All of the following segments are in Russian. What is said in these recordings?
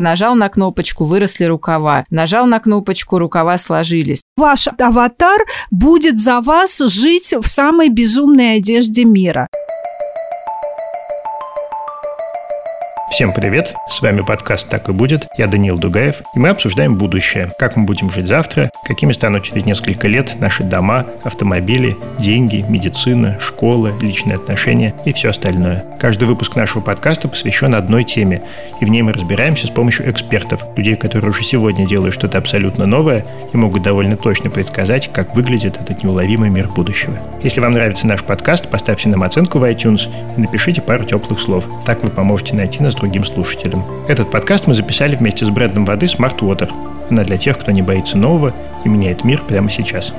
Нажал на кнопочку, выросли рукава. Нажал на кнопочку, рукава сложились. Ваш аватар будет за вас жить в самой безумной одежде мира. Всем привет! С вами подкаст «Так и будет». Я Даниил Дугаев, и мы обсуждаем будущее. Как мы будем жить завтра, какими станут через несколько лет наши дома, автомобили, деньги, медицина, школа, личные отношения и все остальное. Каждый выпуск нашего подкаста посвящен одной теме, и в ней мы разбираемся с помощью экспертов, людей, которые уже сегодня делают что-то абсолютно новое и могут довольно точно предсказать, как выглядит этот неуловимый мир будущего. Если вам нравится наш подкаст, поставьте нам оценку в iTunes и напишите пару теплых слов. Так вы поможете найти нас другим другим слушателям. Этот подкаст мы записали вместе с брендом воды Smart Water. Она для тех, кто не боится нового и меняет мир прямо сейчас.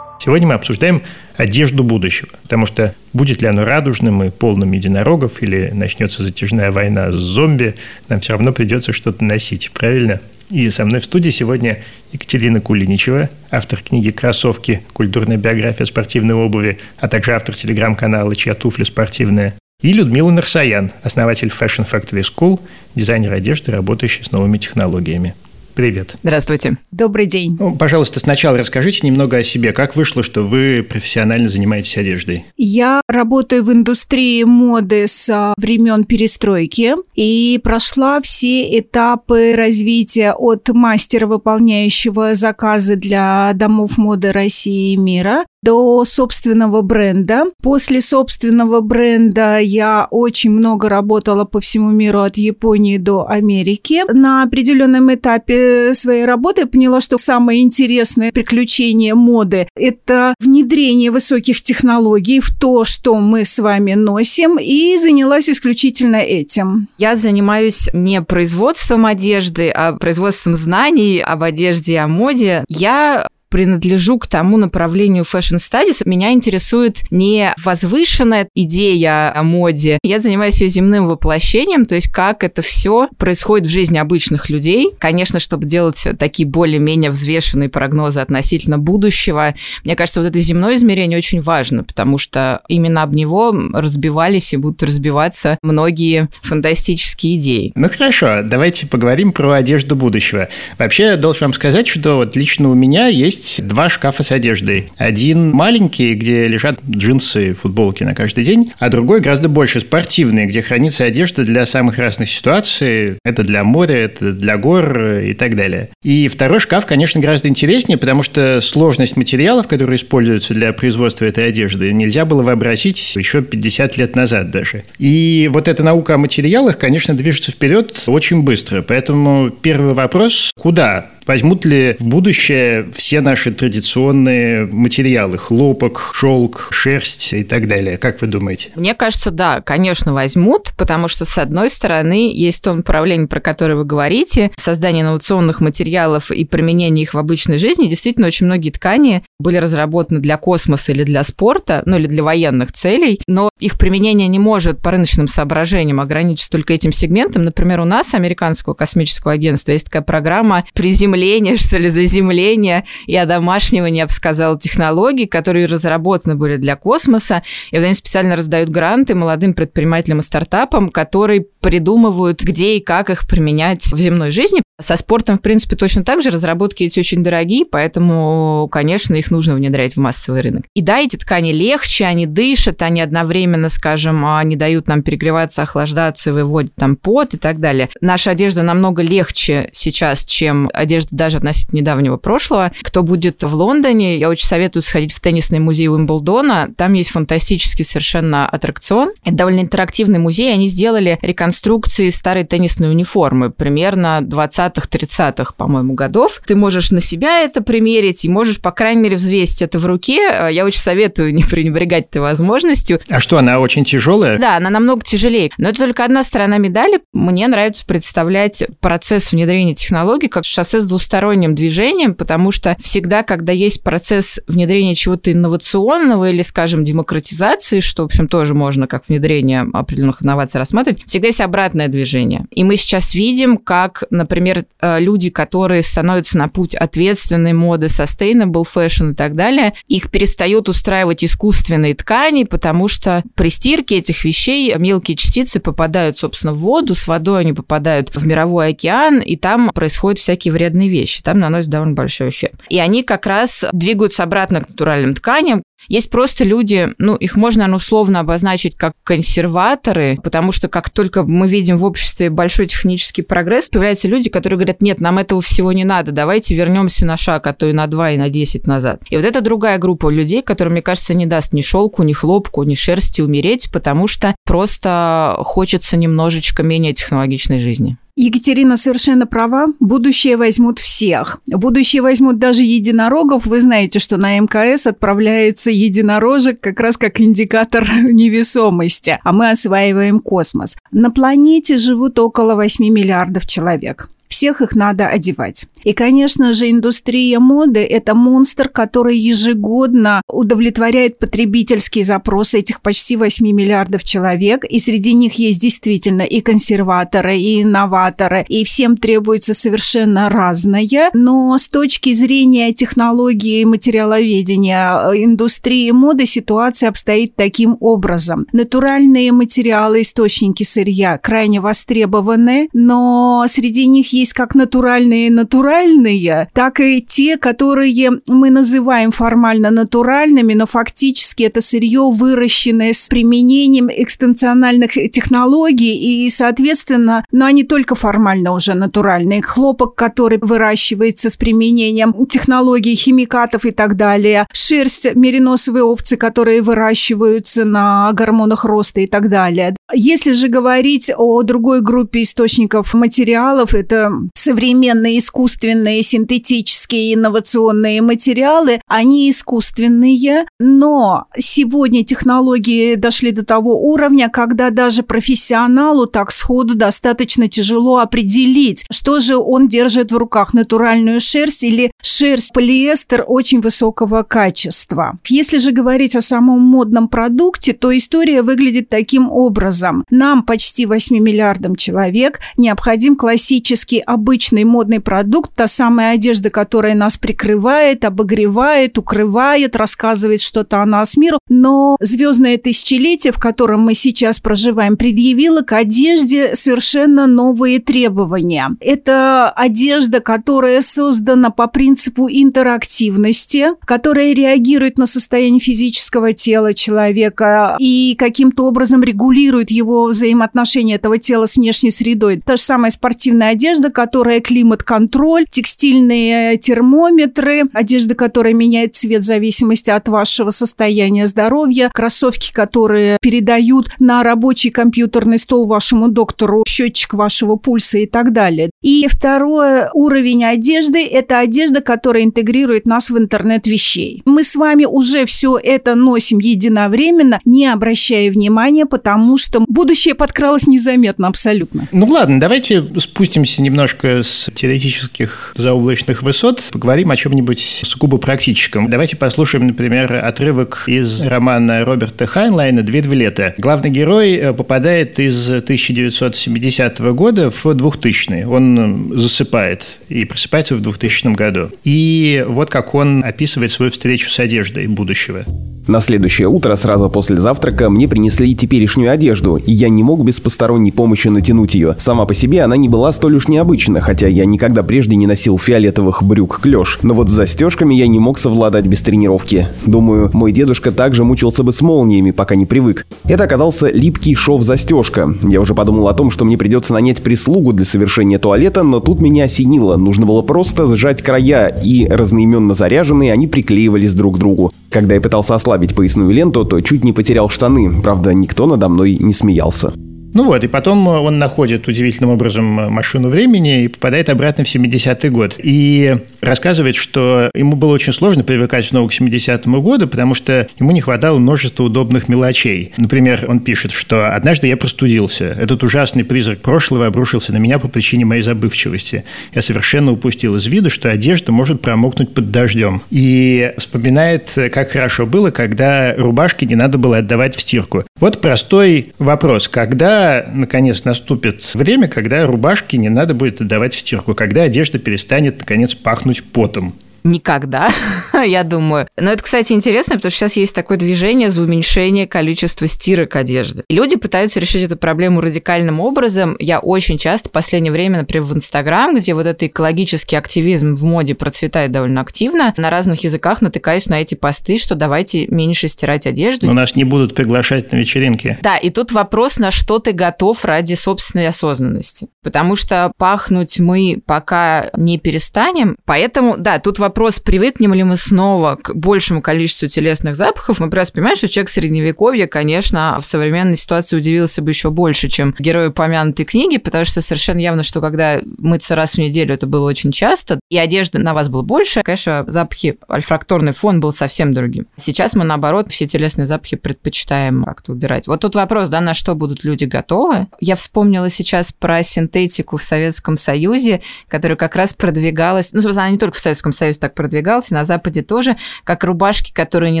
Сегодня мы обсуждаем одежду будущего, потому что будет ли оно радужным и полным единорогов, или начнется затяжная война с зомби, нам все равно придется что-то носить, правильно? И со мной в студии сегодня Екатерина Кулиничева, автор книги «Кроссовки. Культурная биография спортивной обуви», а также автор телеграм-канала «Чья туфля спортивная». И Людмила Нарсаян, основатель Fashion Factory School, дизайнер одежды, работающий с новыми технологиями. Привет. Здравствуйте. Добрый день. Ну, пожалуйста, сначала расскажите немного о себе. Как вышло, что вы профессионально занимаетесь одеждой? Я работаю в индустрии моды с времен перестройки и прошла все этапы развития от мастера, выполняющего заказы для домов моды России и мира, до собственного бренда. После собственного бренда я очень много работала по всему миру от Японии до Америки. На определенном этапе своей работы я поняла, что самое интересное приключение моды – это внедрение высоких технологий в то, что мы с вами носим, и занялась исключительно этим. Я занимаюсь не производством одежды, а производством знаний об одежде и о моде. Я принадлежу к тому направлению Fashion Studies. Меня интересует не возвышенная идея о моде. Я занимаюсь ее земным воплощением, то есть как это все происходит в жизни обычных людей. Конечно, чтобы делать такие более-менее взвешенные прогнозы относительно будущего, мне кажется, вот это земное измерение очень важно, потому что именно об него разбивались и будут разбиваться многие фантастические идеи. Ну хорошо, давайте поговорим про одежду будущего. Вообще, я должен вам сказать, что вот лично у меня есть есть два шкафа с одеждой. Один маленький, где лежат джинсы, футболки на каждый день, а другой гораздо больше спортивный, где хранится одежда для самых разных ситуаций. Это для моря, это для гор и так далее. И второй шкаф, конечно, гораздо интереснее, потому что сложность материалов, которые используются для производства этой одежды, нельзя было вообразить еще 50 лет назад даже. И вот эта наука о материалах, конечно, движется вперед очень быстро. Поэтому первый вопрос – куда Возьмут ли в будущее все наши традиционные материалы – хлопок, шелк, шерсть и так далее? Как вы думаете? Мне кажется, да, конечно, возьмут, потому что, с одной стороны, есть то направление, про которое вы говорите, создание инновационных материалов и применение их в обычной жизни. Действительно, очень многие ткани были разработаны для космоса или для спорта, ну или для военных целей, но их применение не может по рыночным соображениям ограничиться только этим сегментом. Например, у нас, американского космического агентства, есть такая программа приземления заземления, что ли, заземления и одомашнивания, я бы сказала, технологий, которые разработаны были для космоса. И вот они специально раздают гранты молодым предпринимателям и стартапам, которые придумывают, где и как их применять в земной жизни. Со спортом, в принципе, точно так же. Разработки эти очень дорогие, поэтому, конечно, их нужно внедрять в массовый рынок. И да, эти ткани легче, они дышат, они одновременно, скажем, не дают нам перегреваться, охлаждаться, выводят там пот и так далее. Наша одежда намного легче сейчас, чем одежда даже относительно недавнего прошлого. Кто будет в Лондоне, я очень советую сходить в теннисный музей Уимблдона. Там есть фантастический совершенно аттракцион. Это довольно интерактивный музей. Они сделали реконструкции старой теннисной униформы примерно 20 20-30-х, по-моему, годов. Ты можешь на себя это примерить и можешь, по крайней мере, взвесить это в руке. Я очень советую не пренебрегать этой возможностью. А что, она очень тяжелая? Да, она намного тяжелее. Но это только одна сторона медали. Мне нравится представлять процесс внедрения технологий как шоссе с двусторонним движением, потому что всегда, когда есть процесс внедрения чего-то инновационного или, скажем, демократизации, что, в общем, тоже можно как внедрение определенных инноваций рассматривать, всегда есть обратное движение. И мы сейчас видим, как, например, э, люди, которые становятся на путь ответственной моды, sustainable fashion и так далее, их перестают устраивать искусственные ткани, потому что при стирке этих вещей мелкие частицы попадают, собственно, в воду, с водой они попадают в мировой океан, и там происходят всякие вредные вещи, там наносят довольно большой ущерб. И они как раз двигаются обратно к натуральным тканям, есть просто люди, ну, их можно, наверное, условно обозначить как консерваторы, потому что как только мы видим в обществе большой технический прогресс, появляются люди, которые говорят, нет, нам этого всего не надо, давайте вернемся на шаг, а то и на два, и на десять назад. И вот это другая группа людей, которым, мне кажется, не даст ни шелку, ни хлопку, ни шерсти умереть, потому что просто хочется немножечко менее технологичной жизни. Екатерина совершенно права. Будущее возьмут всех. Будущее возьмут даже единорогов. Вы знаете, что на МКС отправляется единорожек как раз как индикатор невесомости, а мы осваиваем космос. На планете живут около 8 миллиардов человек всех их надо одевать. И, конечно же, индустрия моды – это монстр, который ежегодно удовлетворяет потребительские запросы этих почти 8 миллиардов человек, и среди них есть действительно и консерваторы, и инноваторы, и всем требуется совершенно разное, но с точки зрения технологии материаловедения индустрии моды ситуация обстоит таким образом. Натуральные материалы, источники сырья крайне востребованы, но среди них есть есть как натуральные натуральные, так и те, которые мы называем формально натуральными, но фактически это сырье, выращенное с применением экстенциональных технологий, и, соответственно, но они только формально уже натуральные. Хлопок, который выращивается с применением технологий, химикатов и так далее. Шерсть мериносовые овцы, которые выращиваются на гормонах роста и так далее. Если же говорить о другой группе источников материалов, это современные искусственные, синтетические, инновационные материалы, они искусственные, но сегодня технологии дошли до того уровня, когда даже профессионалу так сходу достаточно тяжело определить, что же он держит в руках, натуральную шерсть или шерсть полиэстер очень высокого качества. Если же говорить о самом модном продукте, то история выглядит таким образом. Нам, почти 8 миллиардам человек, необходим классический обычный модный продукт, та самая одежда, которая нас прикрывает, обогревает, укрывает, рассказывает что-то о нас миру. Но звездное тысячелетие, в котором мы сейчас проживаем, предъявило к одежде совершенно новые требования. Это одежда, которая создана по принципу интерактивности, которая реагирует на состояние физического тела человека и каким-то образом регулирует его взаимоотношения этого тела с внешней средой. Та же самая спортивная одежда, которая климат-контроль, текстильные термометры, одежда, которая меняет цвет в зависимости от вашего состояния здоровья, кроссовки, которые передают на рабочий компьютерный стол вашему доктору счетчик вашего пульса и так далее. И второй уровень одежды – это одежда, которая интегрирует нас в интернет вещей. Мы с вами уже все это носим единовременно, не обращая внимания, потому что будущее подкралось незаметно абсолютно. Ну ладно, давайте спустимся немножко с теоретических заоблачных высот, поговорим о чем-нибудь сугубо практическом. Давайте послушаем, например, отрывок из романа Роберта Хайнлайна «Две две Главный герой э, попадает из 1970 года в 2000 Он засыпает и просыпается в 2000 году. И вот как он описывает свою встречу с одеждой будущего. На следующее утро, сразу после завтрака, мне принесли теперешнюю одежду, и я не мог без посторонней помощи натянуть ее. Сама по себе она не была столь уж необычна, хотя я никогда прежде не носил фиолетовых брюк клеш. Но вот с застежками я не мог совладать без тренировки. Думаю, мой дедушка также мучился бы с молниями, пока не привык. Это оказался липкий шов-застежка. Я уже подумал о том, что мне придется нанять прислугу для совершения туалета, но тут меня осенило. Нужно было просто сжать края, и разноименно заряженные они приклеивались друг к другу. Когда я пытался ослабить поясную ленту, то чуть не потерял штаны. Правда, никто надо мной не смеялся. Ну вот, и потом он находит удивительным образом машину времени и попадает обратно в 70-й год. И рассказывает, что ему было очень сложно привыкать снова к 70-му году, потому что ему не хватало множества удобных мелочей. Например, он пишет, что «однажды я простудился. Этот ужасный призрак прошлого обрушился на меня по причине моей забывчивости. Я совершенно упустил из виду, что одежда может промокнуть под дождем». И вспоминает, как хорошо было, когда рубашки не надо было отдавать в стирку. Вот простой вопрос. Когда, наконец, наступит время, когда рубашки не надо будет отдавать в стирку? Когда одежда перестанет, наконец, пахнуть потом? Никогда, я думаю. Но это, кстати, интересно, потому что сейчас есть такое движение за уменьшение количества стирок одежды. И люди пытаются решить эту проблему радикальным образом. Я очень часто в последнее время, например, в Инстаграм, где вот этот экологический активизм в моде процветает довольно активно, на разных языках натыкаюсь на эти посты, что давайте меньше стирать одежду. Но нас не будут приглашать на вечеринки. Да, и тут вопрос, на что ты готов ради собственной осознанности. Потому что пахнуть мы пока не перестанем. Поэтому, да, тут вопрос вопрос, привыкнем ли мы снова к большему количеству телесных запахов, мы просто понимаем, что человек средневековья, конечно, в современной ситуации удивился бы еще больше, чем герой упомянутой книги, потому что совершенно явно, что когда мыться раз в неделю, это было очень часто, и одежда на вас была больше, конечно, запахи, альфракторный фон был совсем другим. Сейчас мы, наоборот, все телесные запахи предпочитаем как-то убирать. Вот тут вопрос, да, на что будут люди готовы. Я вспомнила сейчас про синтетику в Советском Союзе, которая как раз продвигалась, ну, собственно, она не только в Советском Союзе так продвигался, на Западе тоже, как рубашки, которые не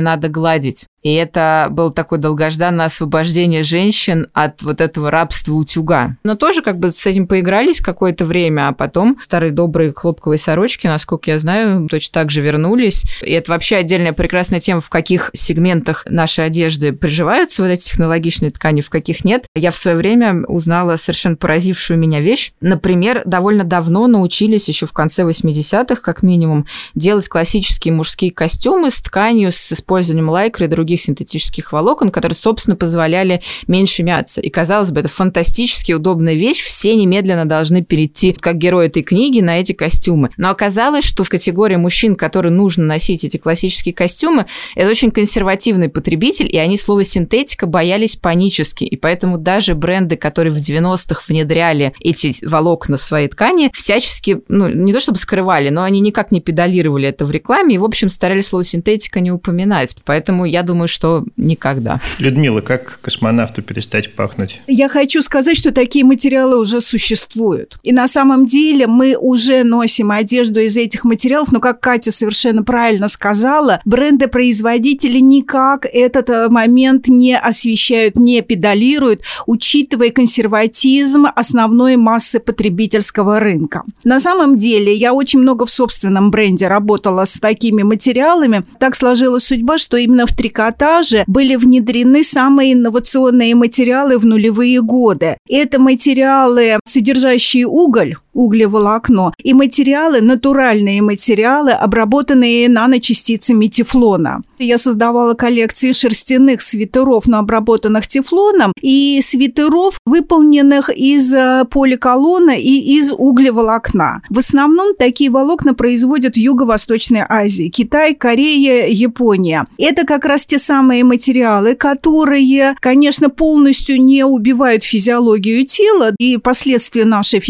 надо гладить. И это был такое долгожданное освобождение женщин от вот этого рабства утюга. Но тоже как бы с этим поигрались какое-то время, а потом старые добрые хлопковые сорочки, насколько я знаю, точно так же вернулись. И это вообще отдельная прекрасная тема, в каких сегментах нашей одежды приживаются вот эти технологичные ткани, в каких нет. Я в свое время узнала совершенно поразившую меня вещь. Например, довольно давно научились, еще в конце 80-х, как минимум, делать классические мужские костюмы с тканью, с использованием лайкры и других синтетических волокон, которые, собственно, позволяли меньше мяться. И, казалось бы, это фантастически удобная вещь, все немедленно должны перейти, как герои этой книги, на эти костюмы. Но оказалось, что в категории мужчин, которые нужно носить эти классические костюмы, это очень консервативный потребитель, и они слово синтетика боялись панически. И поэтому даже бренды, которые в 90-х внедряли эти волокна в свои ткани, всячески, ну, не то чтобы скрывали, но они никак не педалировали это в рекламе, и, в общем, старались слово синтетика не упоминать. Поэтому я думаю, думаю, что никогда. Людмила, как космонавту перестать пахнуть? Я хочу сказать, что такие материалы уже существуют. И на самом деле мы уже носим одежду из этих материалов, но, как Катя совершенно правильно сказала, бренды-производители никак этот э, момент не освещают, не педалируют, учитывая консерватизм основной массы потребительского рынка. На самом деле я очень много в собственном бренде работала с такими материалами. Так сложилась судьба, что именно в трикотаже были внедрены самые инновационные материалы в нулевые годы. Это материалы, содержащие уголь, углеволокно, и материалы, натуральные материалы, обработанные наночастицами тефлона. Я создавала коллекции шерстяных свитеров, но обработанных тефлоном, и свитеров, выполненных из э, поликолона и из углеволокна. В основном такие волокна производят в Юго-Восточной Азии. Китай, Корея, Япония. Это как раз те самые материалы, которые, конечно, полностью не убивают физиологию тела и последствия нашей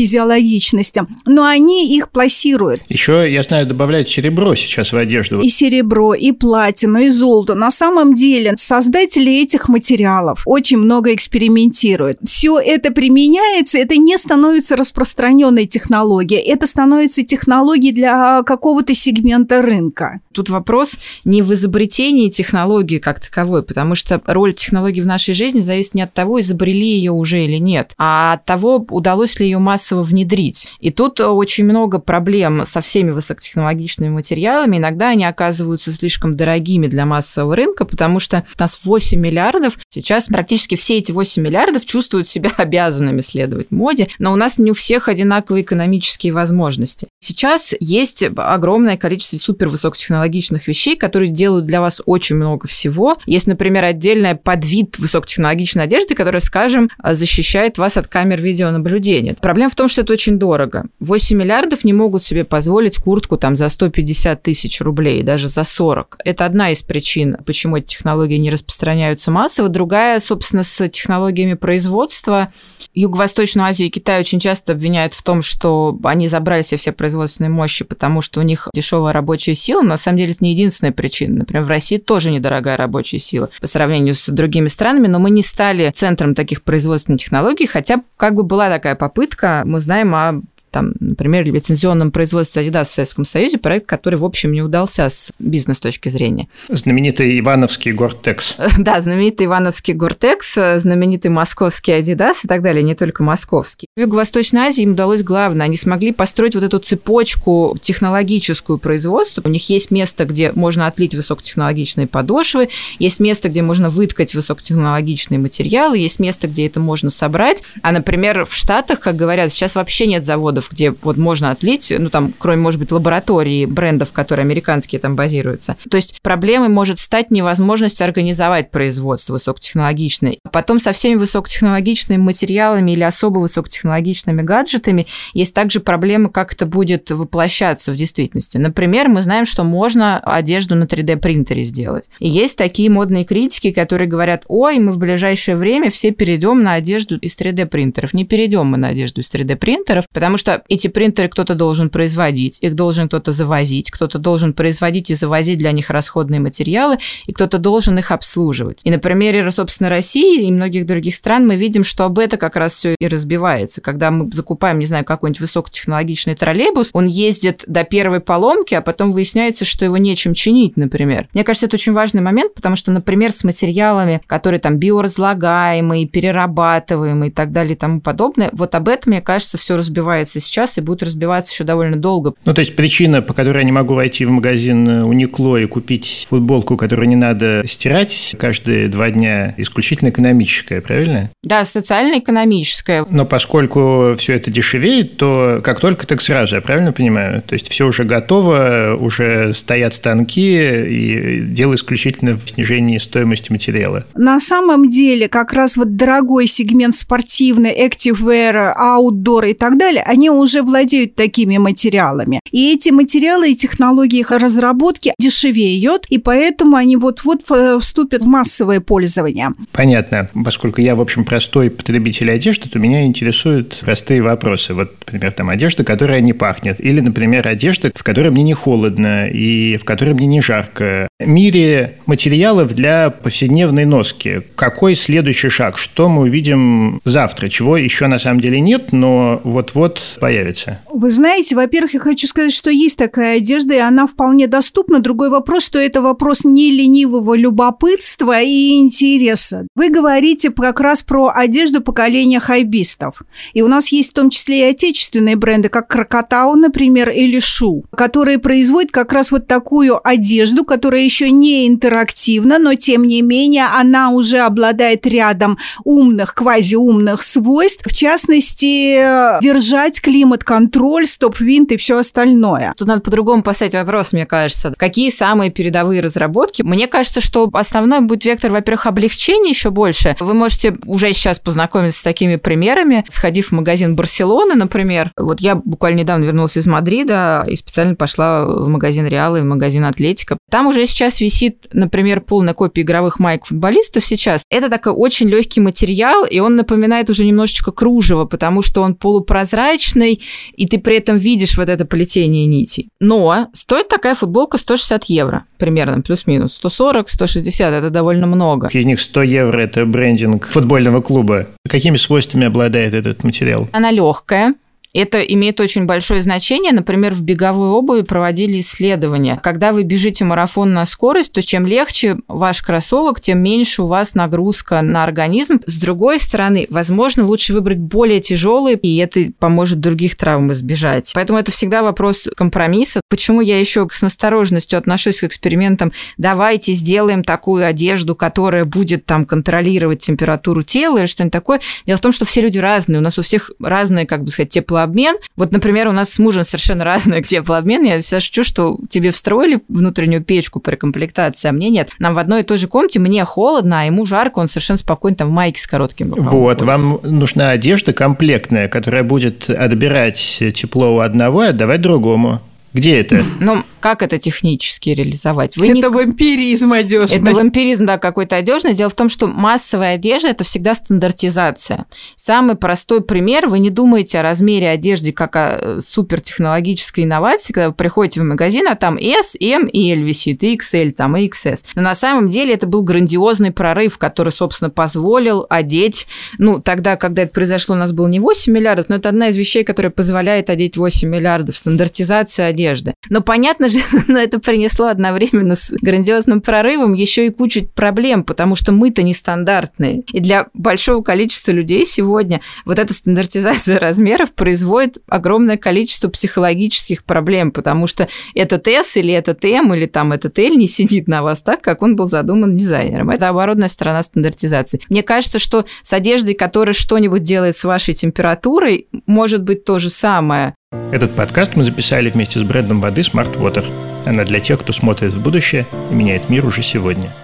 физиологичности, но они их пласируют. Еще, я знаю, добавляют серебро сейчас в одежду. И серебро, и платину, и золото. На самом деле создатели этих материалов очень много экспериментируют. Все это применяется, это не становится распространенной технологией, это становится технологией для какого-то сегмента рынка. Тут вопрос не в изобретении технологии как таковой, потому что роль технологии в нашей жизни зависит не от того, изобрели ее уже или нет, а от того, удалось ли ее массово внедрить. И тут очень много проблем со всеми высокотехнологичными материалами. Иногда они оказываются слишком дорогими для массового рынка, потому что у нас 8 миллиардов. Сейчас практически все эти 8 миллиардов чувствуют себя обязанными следовать моде, но у нас не у всех одинаковые экономические возможности. Сейчас есть огромное количество супервысокотехнологичных вещей, которые делают для вас очень много всего. Есть, например, отдельная подвид высокотехнологичной одежды, которая, скажем, защищает вас от камер видеонаблюдения. Проблема в том, что это очень дорого дорого. 8 миллиардов не могут себе позволить куртку там за 150 тысяч рублей, даже за 40. Это одна из причин, почему эти технологии не распространяются массово. Другая, собственно, с технологиями производства. Юго-Восточную Азию и Китай очень часто обвиняют в том, что они забрали себе все производственные мощи, потому что у них дешевая рабочая сила. На самом деле это не единственная причина. Например, в России тоже недорогая рабочая сила по сравнению с другими странами, но мы не стали центром таких производственных технологий, хотя как бы была такая попытка. Мы знаем о там, например, лицензионном производстве Adidas в Советском Союзе, проект, который, в общем, не удался с бизнес точки зрения. Знаменитый Ивановский Гортекс. Да, знаменитый Ивановский Гортекс, знаменитый московский Adidas и так далее, не только московский. В Юго-Восточной Азии им удалось главное, они смогли построить вот эту цепочку технологическую производства. У них есть место, где можно отлить высокотехнологичные подошвы, есть место, где можно выткать высокотехнологичные материалы, есть место, где это можно собрать. А, например, в Штатах, как говорят, сейчас вообще нет заводов заводов, где вот можно отлить, ну там, кроме, может быть, лаборатории брендов, которые американские там базируются. То есть проблемой может стать невозможность организовать производство высокотехнологичное. Потом со всеми высокотехнологичными материалами или особо высокотехнологичными гаджетами есть также проблема, как это будет воплощаться в действительности. Например, мы знаем, что можно одежду на 3D-принтере сделать. И есть такие модные критики, которые говорят, ой, мы в ближайшее время все перейдем на одежду из 3D-принтеров. Не перейдем мы на одежду из 3D-принтеров, потому что что эти принтеры кто-то должен производить, их должен кто-то завозить, кто-то должен производить и завозить для них расходные материалы, и кто-то должен их обслуживать. И на примере, собственно, России и многих других стран мы видим, что об это как раз все и разбивается. Когда мы закупаем, не знаю, какой-нибудь высокотехнологичный троллейбус, он ездит до первой поломки, а потом выясняется, что его нечем чинить, например. Мне кажется, это очень важный момент, потому что, например, с материалами, которые там биоразлагаемые, перерабатываемые и так далее и тому подобное, вот об этом, мне кажется, все разбивается сейчас и будет разбиваться еще довольно долго. Ну, то есть причина, по которой я не могу войти в магазин Уникло и купить футболку, которую не надо стирать каждые два дня, исключительно экономическая, правильно? Да, социально-экономическая. Но поскольку все это дешевеет, то как только, так сразу, я правильно понимаю? То есть все уже готово, уже стоят станки, и дело исключительно в снижении стоимости материала. На самом деле, как раз вот дорогой сегмент спортивный, active wear, outdoor и так далее, они уже владеют такими материалами. И эти материалы и технологии их разработки дешевеют, и поэтому они вот-вот вступят в массовое пользование. Понятно. Поскольку я, в общем, простой потребитель одежды, то меня интересуют простые вопросы. Вот, например, там одежда, которая не пахнет. Или, например, одежда, в которой мне не холодно и в которой мне не жарко. В мире материалов для повседневной носки. Какой следующий шаг? Что мы увидим завтра? Чего еще на самом деле нет, но вот-вот появится? Вы знаете, во-первых, я хочу сказать, что есть такая одежда, и она вполне доступна. Другой вопрос, что это вопрос не ленивого любопытства и интереса. Вы говорите как раз про одежду поколения хайбистов. И у нас есть в том числе и отечественные бренды, как Крокотау, например, или Шу, которые производят как раз вот такую одежду, которая еще не интерактивна, но тем не менее она уже обладает рядом умных, квазиумных свойств, в частности, держать климат-контроль, стоп-винт и все остальное. Тут надо по-другому поставить вопрос, мне кажется. Какие самые передовые разработки? Мне кажется, что основной будет вектор, во-первых, облегчения еще больше. Вы можете уже сейчас познакомиться с такими примерами, сходив в магазин Барселоны, например. Вот я буквально недавно вернулась из Мадрида и специально пошла в магазин Реала и в магазин Атлетика. Там уже сейчас висит, например, полная копия игровых майк футболистов сейчас. Это такой очень легкий материал, и он напоминает уже немножечко кружево, потому что он полупрозрачный, и ты при этом видишь вот это плетение нитей. Но стоит такая футболка 160 евро примерно, плюс-минус. 140, 160 – это довольно много. Из них 100 евро – это брендинг футбольного клуба. Какими свойствами обладает этот материал? Она легкая, это имеет очень большое значение. Например, в беговой обуви проводили исследования. Когда вы бежите марафон на скорость, то чем легче ваш кроссовок, тем меньше у вас нагрузка на организм. С другой стороны, возможно, лучше выбрать более тяжелый, и это поможет других травм избежать. Поэтому это всегда вопрос компромисса. Почему я еще с настороженностью отношусь к экспериментам? Давайте сделаем такую одежду, которая будет там контролировать температуру тела или что-нибудь такое. Дело в том, что все люди разные. У нас у всех разные, как бы сказать, тепло теплообмен. Вот, например, у нас с мужем совершенно разный теплообмен. Я всегда шучу, что тебе встроили внутреннюю печку при комплектации, а мне нет. Нам в одной и той же комнате мне холодно, а ему жарко, он совершенно спокойно там в майке с коротким рукавом. Вот, вам нужна одежда комплектная, которая будет отбирать тепло у одного и отдавать другому. Где это? Ну, как это технически реализовать? Вы это не... вампиризм одежный. Это вампиризм, да, какой-то одежный. Дело в том, что массовая одежда – это всегда стандартизация. Самый простой пример – вы не думаете о размере одежды как о супертехнологической инновации, когда вы приходите в магазин, а там S, M и L висит, и XL, там, и XS. Но на самом деле это был грандиозный прорыв, который, собственно, позволил одеть, ну, тогда, когда это произошло, у нас было не 8 миллиардов, но это одна из вещей, которая позволяет одеть 8 миллиардов, стандартизация одежды. Но понятно же, но это принесло одновременно с грандиозным прорывом еще и кучу проблем, потому что мы-то нестандартные. И для большого количества людей сегодня вот эта стандартизация размеров производит огромное количество психологических проблем, потому что этот S или этот M или там этот L не сидит на вас так, как он был задуман дизайнером. Это оборотная сторона стандартизации. Мне кажется, что с одеждой, которая что-нибудь делает с вашей температурой, может быть то же самое. Этот подкаст мы записали вместе с брендом воды Smart Water. Она для тех, кто смотрит в будущее и меняет мир уже сегодня.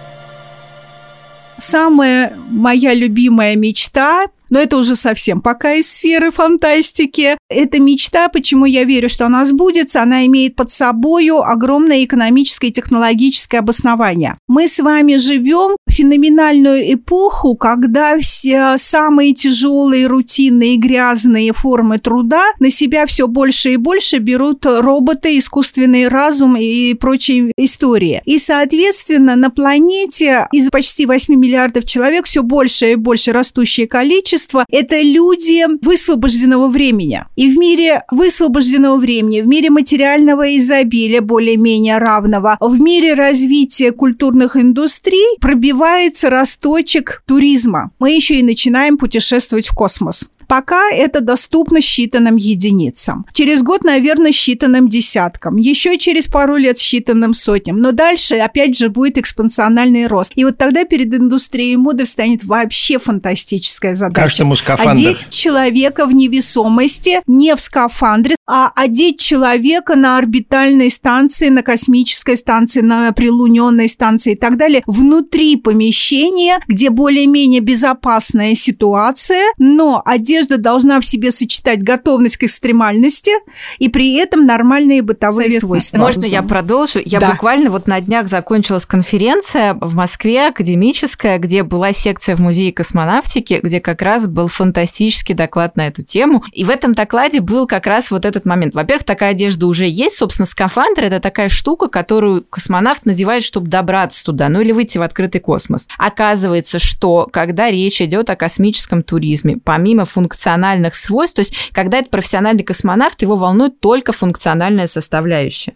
Самая моя любимая мечта но это уже совсем пока из сферы фантастики. Эта мечта, почему я верю, что она сбудется, она имеет под собою огромное экономическое и технологическое обоснование. Мы с вами живем в феноменальную эпоху, когда все самые тяжелые, рутинные, грязные формы труда на себя все больше и больше берут роботы, искусственный разум и прочие истории. И, соответственно, на планете из почти 8 миллиардов человек все больше и больше растущее количество общество – это люди высвобожденного времени. И в мире высвобожденного времени, в мире материального изобилия более-менее равного, в мире развития культурных индустрий пробивается росточек туризма. Мы еще и начинаем путешествовать в космос. Пока это доступно считанным единицам. Через год, наверное, считанным десяткам. Еще через пару лет считанным сотням. Но дальше, опять же, будет экспоненциальный рост. И вот тогда перед индустрией моды встанет вообще фантастическая задача. Каждому скафандр. Одеть человека в невесомости, не в скафандре, а одеть человека на орбитальной станции, на космической станции, на прилуненной станции и так далее, внутри помещения, где более-менее безопасная ситуация, но одежда одежда должна в себе сочетать готовность к экстремальности и при этом нормальные бытовые свойства. Можно я продолжу? Я да. буквально вот на днях закончилась конференция в Москве, академическая, где была секция в Музее космонавтики, где как раз был фантастический доклад на эту тему. И в этом докладе был как раз вот этот момент. Во-первых, такая одежда уже есть. Собственно, скафандр – это такая штука, которую космонавт надевает, чтобы добраться туда, ну или выйти в открытый космос. Оказывается, что когда речь идет о космическом туризме, помимо функции функциональных свойств. То есть, когда это профессиональный космонавт, его волнует только функциональная составляющая.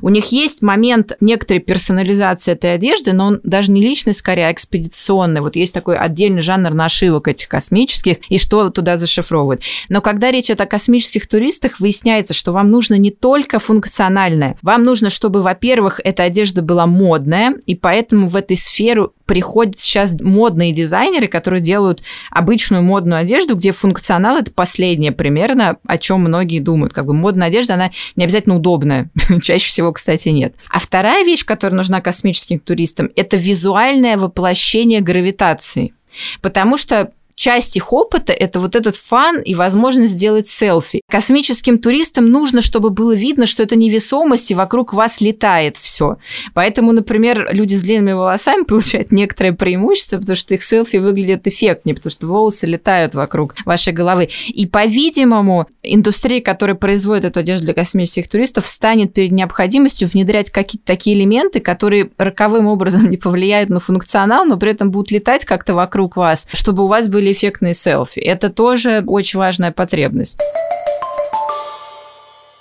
У них есть момент некоторой персонализации этой одежды, но он даже не личный, скорее, а экспедиционный. Вот есть такой отдельный жанр нашивок этих космических, и что туда зашифровывают. Но когда речь идет о космических туристах, выясняется, что вам нужно не только функциональное. Вам нужно, чтобы, во-первых, эта одежда была модная, и поэтому в этой сферу приходят сейчас модные дизайнеры, которые делают обычную модную одежду, где функционал это последнее примерно, о чем многие думают. Как бы модная одежда, она не обязательно удобная. Чаще всего, кстати, нет. А вторая вещь, которая нужна космическим туристам, это визуальное воплощение гравитации. Потому что часть их опыта – это вот этот фан и возможность сделать селфи. Космическим туристам нужно, чтобы было видно, что это невесомость, и вокруг вас летает все. Поэтому, например, люди с длинными волосами получают некоторое преимущество, потому что их селфи выглядят эффектнее, потому что волосы летают вокруг вашей головы. И, по-видимому, индустрия, которая производит эту одежду для космических туристов, станет перед необходимостью внедрять какие-то такие элементы, которые роковым образом не повлияют на функционал, но при этом будут летать как-то вокруг вас, чтобы у вас были эффектные селфи. Это тоже очень важная потребность.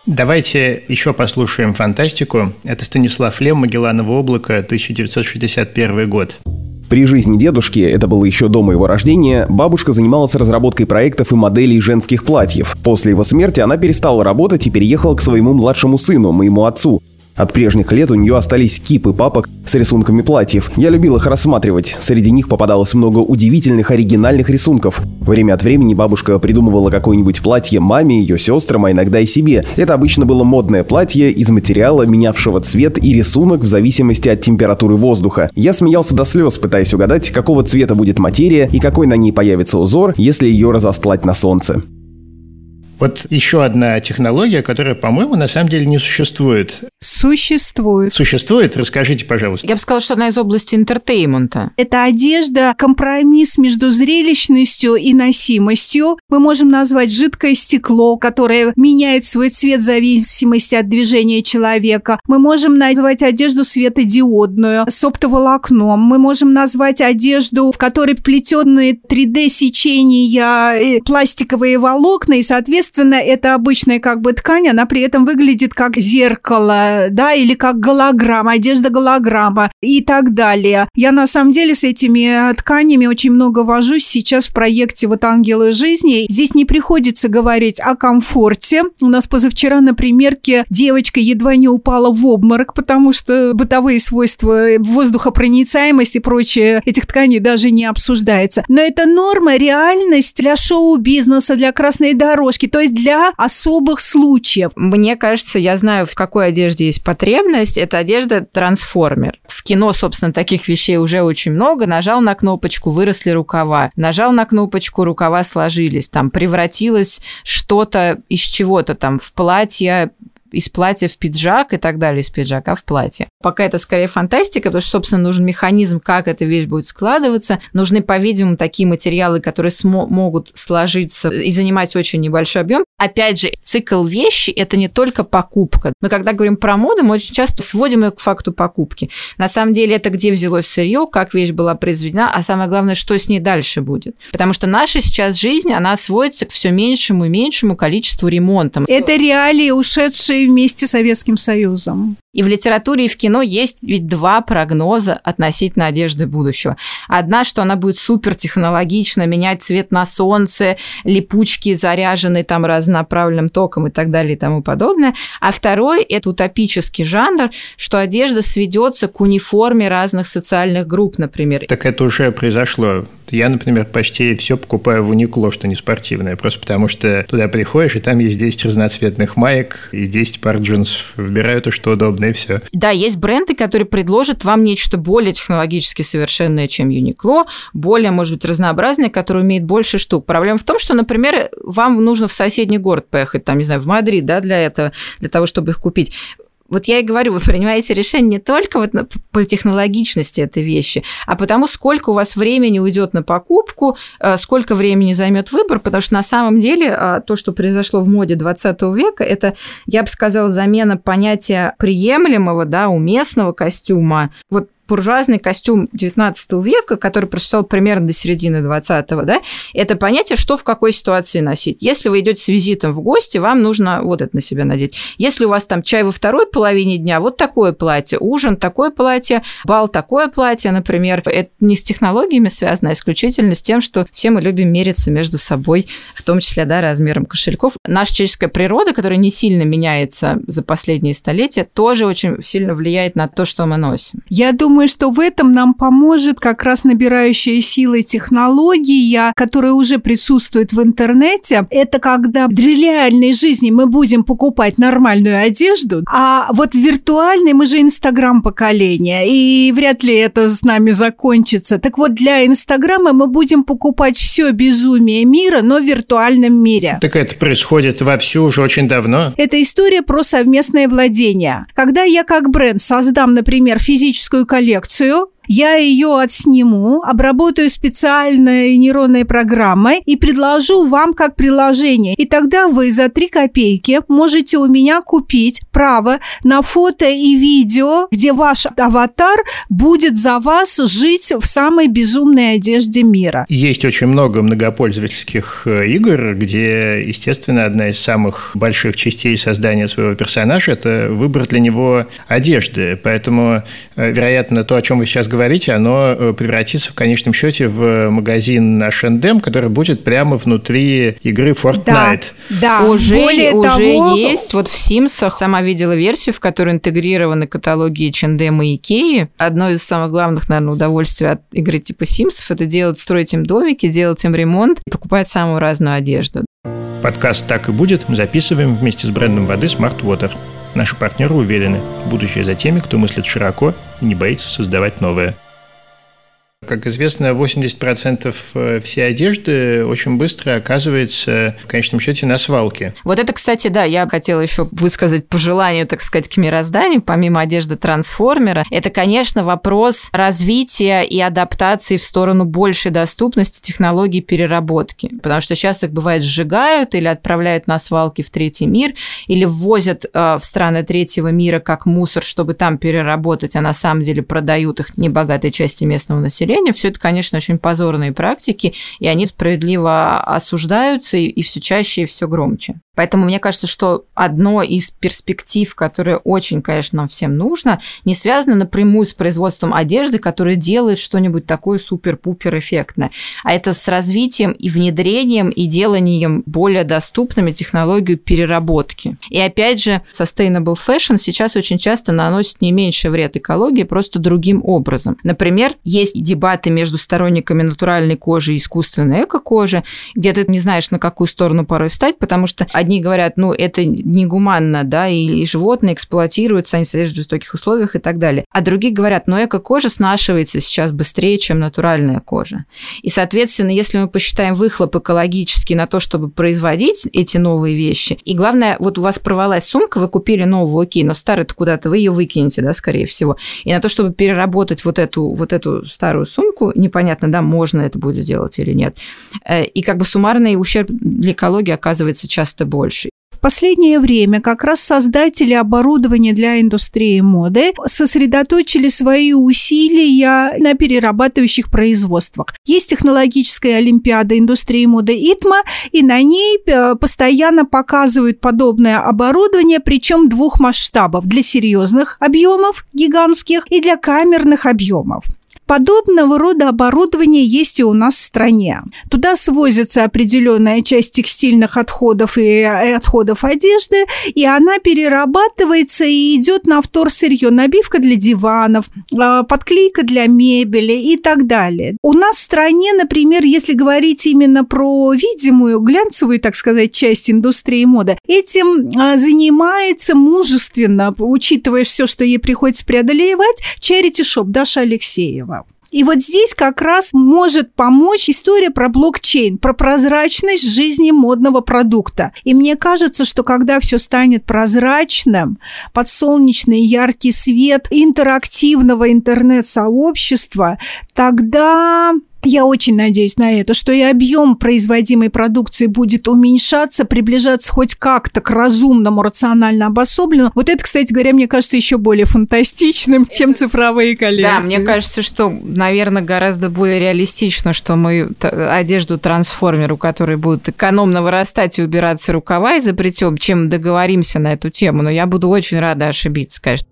Давайте еще послушаем фантастику. Это Станислав Лем, «Магелланово облако», 1961 год. При жизни дедушки, это было еще до моего рождения, бабушка занималась разработкой проектов и моделей женских платьев. После его смерти она перестала работать и переехала к своему младшему сыну, моему отцу. От прежних лет у нее остались кипы папок с рисунками платьев. Я любил их рассматривать. Среди них попадалось много удивительных оригинальных рисунков. Время от времени бабушка придумывала какое-нибудь платье маме, ее сестрам, а иногда и себе. Это обычно было модное платье из материала, менявшего цвет и рисунок в зависимости от температуры воздуха. Я смеялся до слез, пытаясь угадать, какого цвета будет материя и какой на ней появится узор, если ее разостлать на солнце. Вот еще одна технология, которая, по-моему, на самом деле не существует. Существует. Существует? Расскажите, пожалуйста. Я бы сказала, что она из области entertainment а. Это одежда, компромисс между зрелищностью и носимостью. Мы можем назвать жидкое стекло, которое меняет свой цвет в зависимости от движения человека. Мы можем назвать одежду светодиодную с оптоволокном. Мы можем назвать одежду, в которой плетенные 3D-сечения, пластиковые волокна, и, соответственно, Естественно, это обычная как бы ткань, она при этом выглядит как зеркало, да, или как голограмма, одежда голограмма и так далее. Я на самом деле с этими тканями очень много вожусь сейчас в проекте вот «Ангелы жизни». Здесь не приходится говорить о комфорте. У нас позавчера на примерке девочка едва не упала в обморок, потому что бытовые свойства, воздухопроницаемость и прочее этих тканей даже не обсуждается. Но это норма, реальность для шоу-бизнеса, для красной дорожки. То есть для особых случаев. Мне кажется, я знаю, в какой одежде есть потребность. Это одежда трансформер. В кино, собственно, таких вещей уже очень много. Нажал на кнопочку, выросли рукава. Нажал на кнопочку, рукава сложились. Там превратилось что-то из чего-то там в платье из платья в пиджак и так далее, из пиджака в платье. Пока это скорее фантастика, потому что, собственно, нужен механизм, как эта вещь будет складываться. Нужны, по-видимому, такие материалы, которые могут сложиться и занимать очень небольшой объем. Опять же, цикл вещи – это не только покупка. Мы, когда говорим про моду, мы очень часто сводим ее к факту покупки. На самом деле, это где взялось сырье, как вещь была произведена, а самое главное, что с ней дальше будет. Потому что наша сейчас жизнь, она сводится к все меньшему и меньшему количеству ремонтов. Это реалии, ушедшие вместе с Советским Союзом. И в литературе, и в кино есть ведь два прогноза относительно одежды будущего. Одна, что она будет супер технологично менять цвет на солнце, липучки заряженные там разнонаправленным током и так далее и тому подобное. А второй – это утопический жанр, что одежда сведется к униформе разных социальных групп, например. Так это уже произошло. Я, например, почти все покупаю в Уникло, что не спортивное, просто потому что туда приходишь, и там есть 10 разноцветных маек и 10 пар джинсов. Выбираю то, что удобно, и все. Да, есть бренды, которые предложат вам нечто более технологически совершенное, чем Юникло, более, может быть, разнообразное, которое умеет больше штук. Проблема в том, что, например, вам нужно в соседний город поехать, там, не знаю, в Мадрид, да, для этого, для того, чтобы их купить вот я и говорю, вы принимаете решение не только вот по технологичности этой вещи, а потому, сколько у вас времени уйдет на покупку, э, сколько времени займет выбор, потому что на самом деле а, то, что произошло в моде 20 века, это, я бы сказала, замена понятия приемлемого, да, уместного костюма. Вот буржуазный костюм XIX века, который просуществовал примерно до середины XX, да, это понятие, что в какой ситуации носить. Если вы идете с визитом в гости, вам нужно вот это на себя надеть. Если у вас там чай во второй половине дня, вот такое платье, ужин такое платье, бал такое платье, например, это не с технологиями связано, а исключительно с тем, что все мы любим мериться между собой, в том числе, да, размером кошельков. Наша человеческая природа, которая не сильно меняется за последние столетия, тоже очень сильно влияет на то, что мы носим. Я думаю, думаю, что в этом нам поможет как раз набирающая силы технология, которая уже присутствует в интернете. Это когда в реальной жизни мы будем покупать нормальную одежду, а вот в виртуальной мы же Инстаграм поколение, и вряд ли это с нами закончится. Так вот, для Инстаграма мы будем покупать все безумие мира, но в виртуальном мире. Так это происходит вовсю уже очень давно. Это история про совместное владение. Когда я как бренд создам, например, физическую коллекцию, коллекцию я ее отсниму, обработаю специальной нейронной программой и предложу вам как приложение. И тогда вы за 3 копейки можете у меня купить право на фото и видео, где ваш аватар будет за вас жить в самой безумной одежде мира. Есть очень много многопользовательских э, игр, где, естественно, одна из самых больших частей создания своего персонажа – это выбор для него одежды. Поэтому, э, вероятно, то, о чем вы сейчас говорите, оно э, превратится в конечном счете в магазин H&M, который будет прямо внутри игры Fortnite. Да, да. Уже, Более уже того... есть. Вот в Симсах сама видела версию, в которой интегрированы каталоги H&M и Икеи. Одно из самых главных, наверное, удовольствий от игры типа Симсов – это делать, строить им домики, делать им ремонт и покупать самую разную одежду. Подкаст «Так и будет» мы записываем вместе с брендом воды Smart Water. Наши партнеры уверены, будущее за теми, кто мыслит широко и не боится создавать новое. Как известно, 80% э, всей одежды очень быстро оказывается в конечном счете на свалке. Вот это, кстати, да, я хотела еще высказать пожелание, так сказать, к мирозданию, помимо одежды трансформера. Это, конечно, вопрос развития и адаптации в сторону большей доступности технологий переработки. Потому что сейчас их бывает сжигают или отправляют на свалки в третий мир, или ввозят э, в страны третьего мира как мусор, чтобы там переработать, а на самом деле продают их небогатой части местного населения населения. Все это, конечно, очень позорные практики, и они справедливо осуждаются и, и все чаще и все громче. Поэтому мне кажется, что одно из перспектив, которое очень, конечно, нам всем нужно, не связано напрямую с производством одежды, которая делает что-нибудь такое супер-пупер эффектное, а это с развитием и внедрением и деланием более доступными технологию переработки. И опять же, sustainable fashion сейчас очень часто наносит не меньше вред экологии, просто другим образом. Например, есть дебаты между сторонниками натуральной кожи и искусственной эко-кожи, где ты не знаешь, на какую сторону порой встать, потому что одни говорят, ну, это негуманно, да, и, животные эксплуатируются, они содержат в жестоких условиях и так далее. А другие говорят, ну, эко-кожа снашивается сейчас быстрее, чем натуральная кожа. И, соответственно, если мы посчитаем выхлоп экологический на то, чтобы производить эти новые вещи, и главное, вот у вас порвалась сумка, вы купили новую, окей, но старую куда-то вы ее выкинете, да, скорее всего. И на то, чтобы переработать вот эту, вот эту старую сумку, непонятно, да, можно это будет сделать или нет. Э, и как бы суммарный ущерб для экологии оказывается часто больше. В последнее время как раз создатели оборудования для индустрии моды сосредоточили свои усилия на перерабатывающих производствах. Есть технологическая олимпиада индустрии моды ИТМА, и на ней э, постоянно показывают подобное оборудование, причем двух масштабов – для серьезных объемов гигантских и для камерных объемов. Подобного рода оборудование есть и у нас в стране. Туда свозится определенная часть текстильных отходов и э, отходов одежды, и она перерабатывается и идет на вторсырье, набивка для диванов, а, подклейка для мебели и так далее. У нас в стране, например, если говорить именно про видимую, глянцевую, так сказать, часть индустрии моды, этим а, занимается мужественно, учитывая все, что ей приходится преодолевать, charity shop Даша Алексеева. И вот здесь как раз может помочь история про блокчейн, про прозрачность жизни модного продукта. И мне кажется, что когда все станет прозрачным, под солнечный яркий свет интерактивного интернет-сообщества, тогда я очень надеюсь на это, что и объем производимой продукции будет уменьшаться, приближаться хоть как-то к разумному, рационально обособленному. Вот это, кстати говоря, мне кажется еще более фантастичным, чем цифровые коллекции. Да, мне кажется, что, наверное, гораздо более реалистично, что мы одежду трансформеру, который будет экономно вырастать и убираться рукава изобретем, чем договоримся на эту тему. Но я буду очень рада ошибиться, конечно.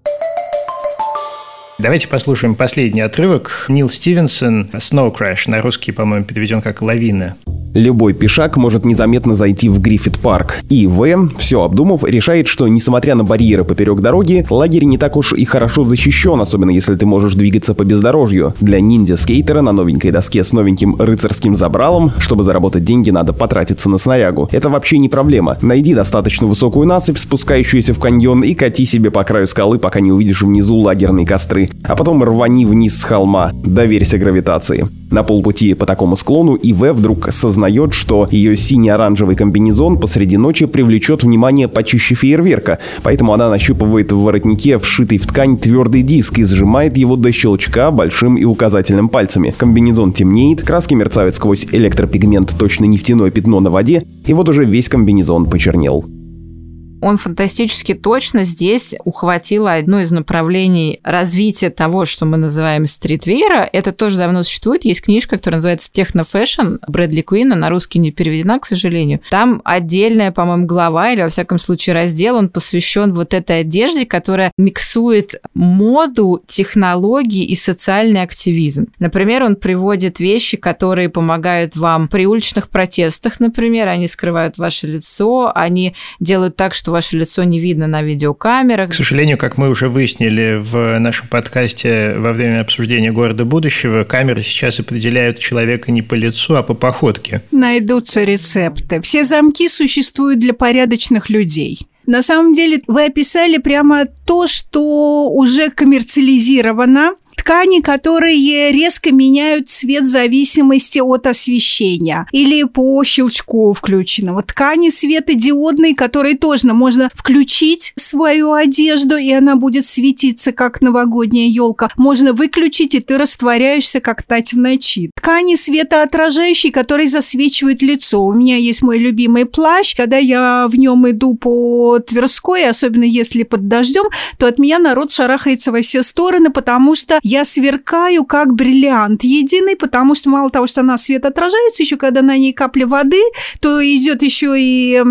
Давайте послушаем последний отрывок. Нил Стивенсон «Snow Crash», на русский, по-моему, переведен как «Лавина». Любой пешак может незаметно зайти в Гриффит парк. И В, все обдумав, решает, что несмотря на барьеры поперек дороги, лагерь не так уж и хорошо защищен, особенно если ты можешь двигаться по бездорожью. Для ниндзя-скейтера на новенькой доске с новеньким рыцарским забралом, чтобы заработать деньги, надо потратиться на снарягу. Это вообще не проблема. Найди достаточно высокую насыпь, спускающуюся в каньон, и кати себе по краю скалы, пока не увидишь внизу лагерные костры. А потом рвани вниз с холма. Доверься гравитации. На полпути по такому склону ИВ вдруг осознает, что ее синий-оранжевый комбинезон посреди ночи привлечет внимание почище фейерверка, поэтому она нащупывает в воротнике вшитый в ткань твердый диск и сжимает его до щелчка большим и указательным пальцами. Комбинезон темнеет, краски мерцают сквозь электропигмент точно нефтяное пятно на воде, и вот уже весь комбинезон почернел. Он фантастически точно здесь ухватил одно из направлений развития того, что мы называем стритвейра. Это тоже давно существует. Есть книжка, которая называется «Технофэшн» Брэдли Куина, на русский не переведена, к сожалению. Там отдельная, по-моему, глава, или, во всяком случае, раздел, он посвящен вот этой одежде, которая миксует моду, технологии и социальный активизм. Например, он приводит вещи, которые помогают вам при уличных протестах, например, они скрывают ваше лицо, они делают так, что ваше лицо не видно на видеокамерах. К сожалению, как мы уже выяснили в нашем подкасте во время обсуждения города будущего, камеры сейчас определяют человека не по лицу, а по походке. Найдутся рецепты. Все замки существуют для порядочных людей. На самом деле вы описали прямо то, что уже коммерциализировано, ткани, которые резко меняют цвет в зависимости от освещения или по щелчку включенного. Ткани светодиодные, которые тоже можно включить свою одежду, и она будет светиться, как новогодняя елка. Можно выключить, и ты растворяешься, как тать в ночи. Ткани светоотражающие, которые засвечивают лицо. У меня есть мой любимый плащ. Когда я в нем иду по Тверской, особенно если под дождем, то от меня народ шарахается во все стороны, потому что я сверкаю как бриллиант единый, потому что мало того, что она свет отражается, еще когда на ней капля воды, то идет еще и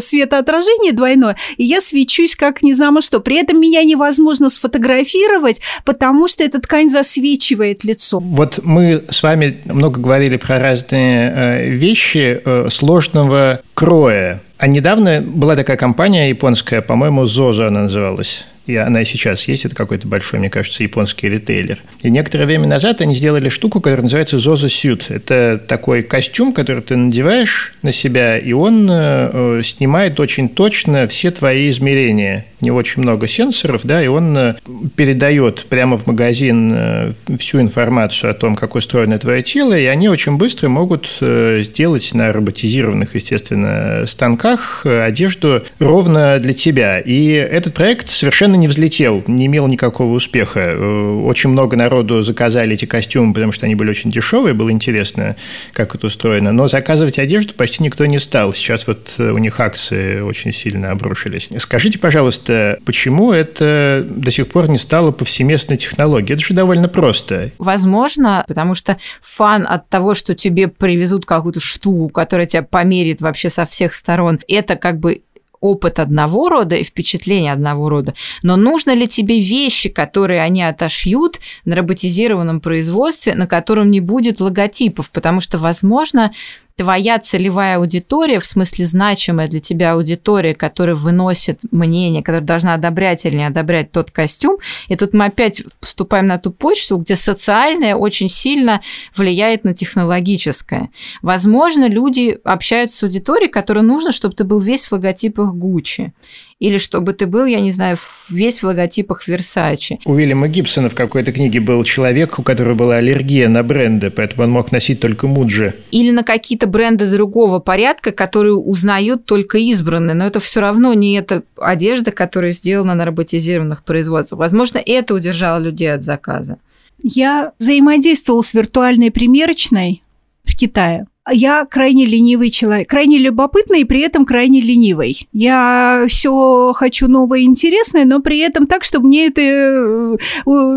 светоотражение двойное, и я свечусь как не знаю что. При этом меня невозможно сфотографировать, потому что эта ткань засвечивает лицо. Вот мы с вами много говорили про разные э, вещи э, сложного кроя. А недавно была такая компания японская, по-моему, Зоза она называлась и она и сейчас есть, это какой-то большой, мне кажется, японский ритейлер. И некоторое время назад они сделали штуку, которая называется Zozo Suit. Это такой костюм, который ты надеваешь на себя, и он э, снимает очень точно все твои измерения. У него очень много сенсоров, да, и он э, передает прямо в магазин э, всю информацию о том, как устроено твое тело, и они очень быстро могут э, сделать на роботизированных, естественно, станках э, одежду ровно для тебя. И этот проект совершенно не взлетел, не имел никакого успеха. Э, очень много народу заказали эти костюмы, потому что они были очень дешевые, было интересно, как это устроено. Но заказывать одежду почти никто не стал. Сейчас вот э, у них акции очень сильно обрушились. Скажите, пожалуйста, почему это до сих пор не стало повсеместной технологией? Это же довольно просто. Возможно, потому что фан от того, что тебе привезут какую-то штуку, которая тебя померит вообще со всех сторон, это как бы опыт одного рода и впечатление одного рода, но нужно ли тебе вещи, которые они отошьют на роботизированном производстве, на котором не будет логотипов, потому что, возможно, твоя целевая аудитория, в смысле значимая для тебя аудитория, которая выносит мнение, которая должна одобрять или не одобрять тот костюм, и тут мы опять вступаем на ту почту, где социальное очень сильно влияет на технологическое. Возможно, люди общаются с аудиторией, которой нужно, чтобы ты был весь в логотипах Гуччи или чтобы ты был, я не знаю, весь в логотипах Версачи. У Уильяма Гибсона в какой-то книге был человек, у которого была аллергия на бренды, поэтому он мог носить только Муджи. Или на какие-то бренды другого порядка, которые узнают только избранные, но это все равно не эта одежда, которая сделана на роботизированных производствах. Возможно, это удержало людей от заказа. Я взаимодействовала с виртуальной примерочной в Китае я крайне ленивый человек, крайне любопытный и при этом крайне ленивый. Я все хочу новое и интересное, но при этом так, чтобы мне это э,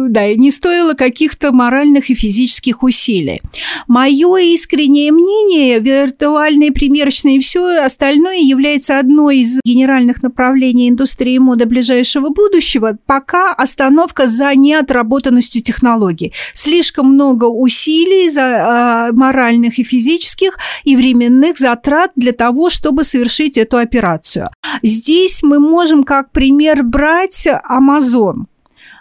да, не стоило каких-то моральных и физических усилий. Мое искреннее мнение, виртуальные примерочные и все остальное является одной из генеральных направлений индустрии моды ближайшего будущего, пока остановка за неотработанностью технологий. Слишком много усилий за, э, моральных и физических физических и временных затрат для того, чтобы совершить эту операцию. Здесь мы можем как пример брать Amazon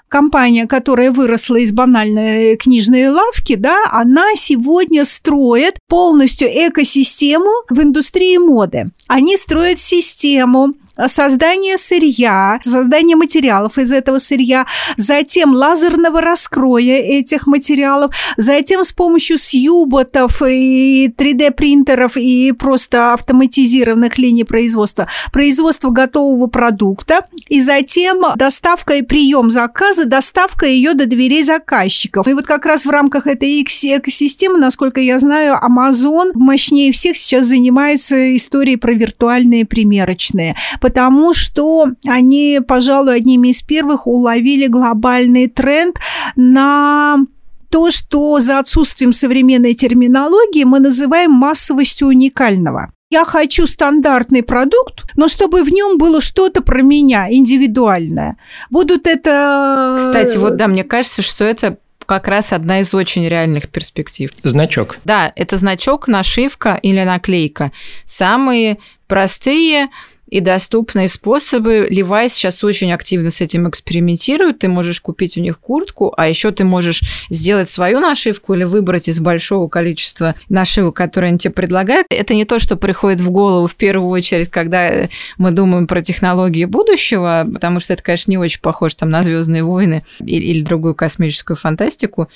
компания, которая выросла из банальной книжной лавки, да, она сегодня строит полностью экосистему в индустрии моды. Они строят систему создание сырья, создание материалов из этого сырья, затем лазерного раскроя этих материалов, затем с помощью сьюботов и 3D-принтеров и просто автоматизированных линий производства, производство готового продукта, и затем доставка и прием заказа, доставка ее до дверей заказчиков. И вот как раз в рамках этой экосистемы, насколько я знаю, Amazon мощнее всех сейчас занимается историей про виртуальные примерочные, потому что они, пожалуй, одними из первых уловили глобальный тренд на то, что за отсутствием современной терминологии мы называем массовостью уникального. Я хочу стандартный продукт, но чтобы в нем было что-то про меня, индивидуальное. Будут это... Кстати, вот да, мне кажется, что это как раз одна из очень реальных перспектив. Значок. Да, это значок, нашивка или наклейка. Самые простые, и доступные способы. Levi's сейчас очень активно с этим экспериментирует. Ты можешь купить у них куртку, а еще ты можешь сделать свою нашивку или выбрать из большого количества нашивок, которые они тебе предлагают. Это не то, что приходит в голову в первую очередь, когда мы думаем про технологии будущего, потому что это, конечно, не очень похоже там, на Звездные войны или, или другую космическую фантастику.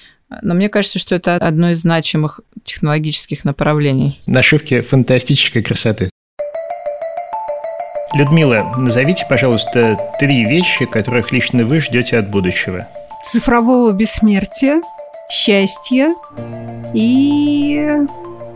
Но мне кажется, что это одно из значимых технологических направлений. Нашивки фантастической красоты. Людмила, назовите, пожалуйста, три вещи, которых лично вы ждете от будущего. Цифрового бессмертия, счастья и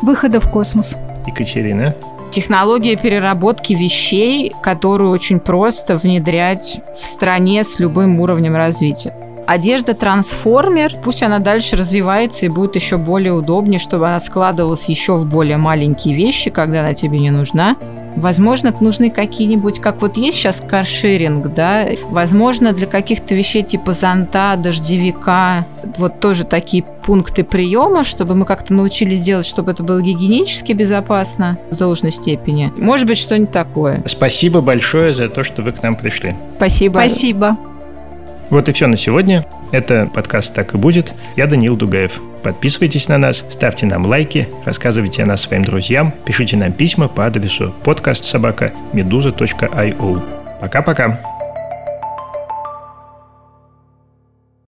выхода в космос. Екатерина? Технология переработки вещей, которую очень просто внедрять в стране с любым уровнем развития. Одежда трансформер, пусть она дальше развивается и будет еще более удобнее, чтобы она складывалась еще в более маленькие вещи, когда она тебе не нужна. Возможно, нужны какие-нибудь, как вот есть сейчас каршеринг, да, возможно, для каких-то вещей типа зонта, дождевика, вот тоже такие пункты приема, чтобы мы как-то научились делать, чтобы это было гигиенически безопасно в должной степени. Может быть, что-нибудь такое. Спасибо большое за то, что вы к нам пришли. Спасибо. Спасибо. Вот и все на сегодня. Это подкаст «Так и будет». Я Данил Дугаев. Подписывайтесь на нас, ставьте нам лайки, рассказывайте о нас своим друзьям, пишите нам письма по адресу подкастсобака.медуза.io. Пока-пока.